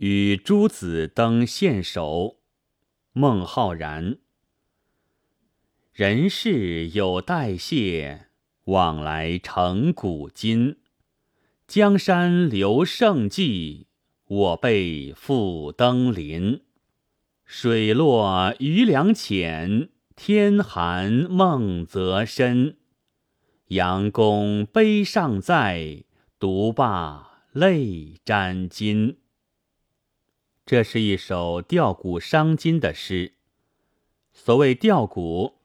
与诸子登献首。孟浩然。人世有代谢，往来成古今。江山留胜迹，我辈复登临。水落鱼梁浅，天寒梦泽深。杨公碑尚在，独罢泪沾襟。这是一首吊古伤今的诗。所谓吊古。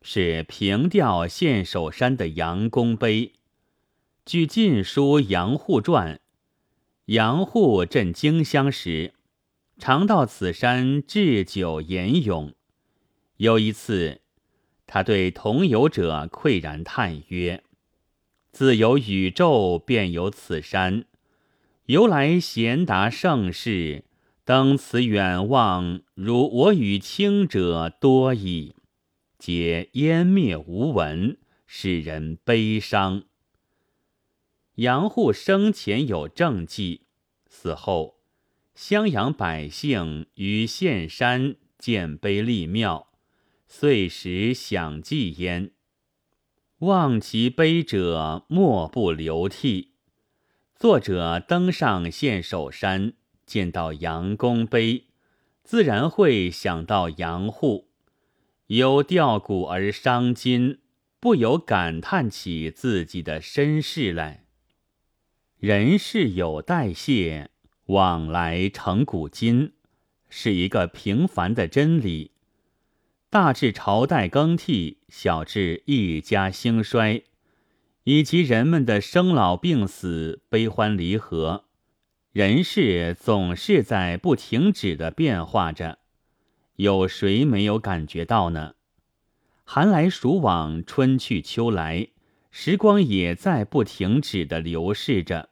是平吊献首山的杨公碑。据《晋书·杨户传》，杨户镇荆襄时，常到此山置酒言咏。有一次，他对同游者喟然叹曰：“自有宇宙，便有此山。由来贤达盛世，登此远望，如我与卿者多矣。”皆湮灭无闻，使人悲伤。杨户生前有政绩，死后襄阳百姓于县山建碑立庙，岁时享祭焉。望其碑者，莫不流涕。作者登上献首山，见到杨公碑，自然会想到杨户。有吊古而伤今，不由感叹起自己的身世来。人世有代谢，往来成古今，是一个平凡的真理。大至朝代更替，小至一家兴衰，以及人们的生老病死、悲欢离合，人世总是在不停止的变化着。有谁没有感觉到呢？寒来暑往，春去秋来，时光也在不停止的流逝着。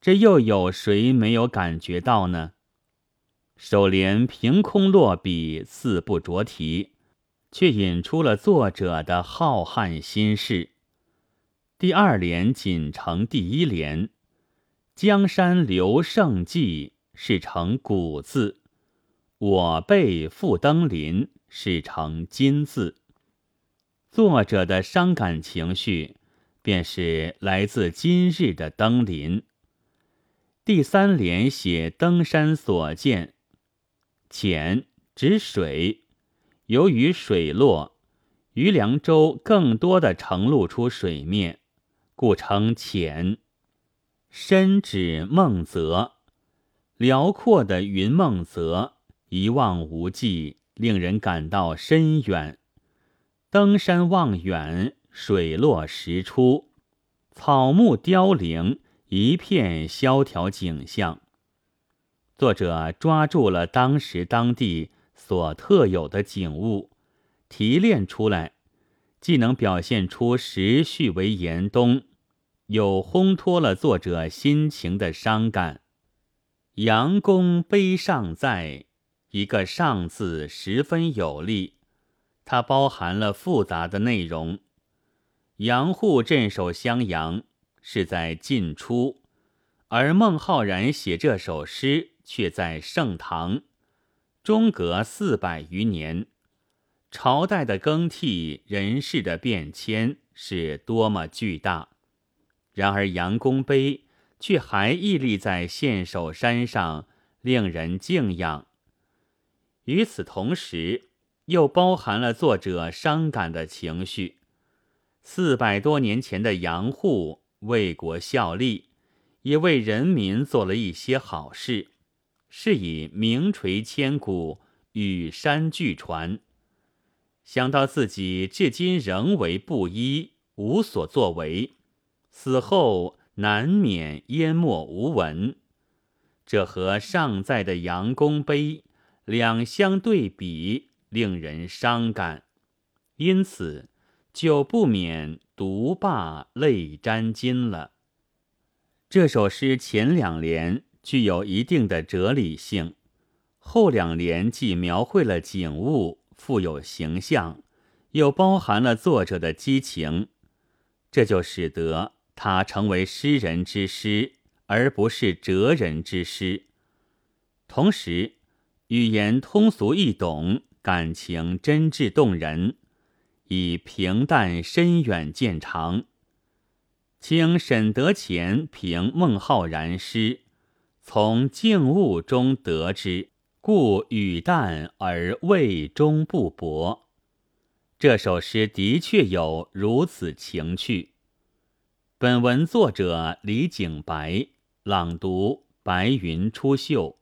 这又有谁没有感觉到呢？首联凭空落笔，字不着题，却引出了作者的浩瀚心事。第二联仅成第一联，“江山留胜迹”是成古字。我辈复登临是成金字，作者的伤感情绪便是来自今日的登临。第三联写登山所见，浅指水，由于水落，余凉州更多的呈露出水面，故称浅。深指梦泽，辽阔的云梦泽。一望无际，令人感到深远。登山望远，水落石出，草木凋零，一片萧条景象。作者抓住了当时当地所特有的景物，提炼出来，既能表现出时序为严冬，又烘托了作者心情的伤感。杨公碑尚在。一个“上”字十分有力，它包含了复杂的内容。杨户镇守襄阳是在晋初，而孟浩然写这首诗却在盛唐，中隔四百余年。朝代的更替，人事的变迁是多么巨大！然而杨公碑却还屹立在献首山上，令人敬仰。与此同时，又包含了作者伤感的情绪。四百多年前的杨户为国效力，也为人民做了一些好事，是以名垂千古，与山俱传。想到自己至今仍为布衣，无所作为，死后难免淹没无闻，这和尚在的杨公碑。两相对比，令人伤感，因此就不免独罢泪沾襟了。这首诗前两联具有一定的哲理性，后两联既描绘了景物，富有形象，又包含了作者的激情，这就使得他成为诗人之诗，而不是哲人之诗。同时语言通俗易懂，感情真挚动人，以平淡深远见长。清沈德潜评孟浩然诗，从静物中得之，故语淡而味中不薄。这首诗的确有如此情趣。本文作者李景白，朗读：白云出岫。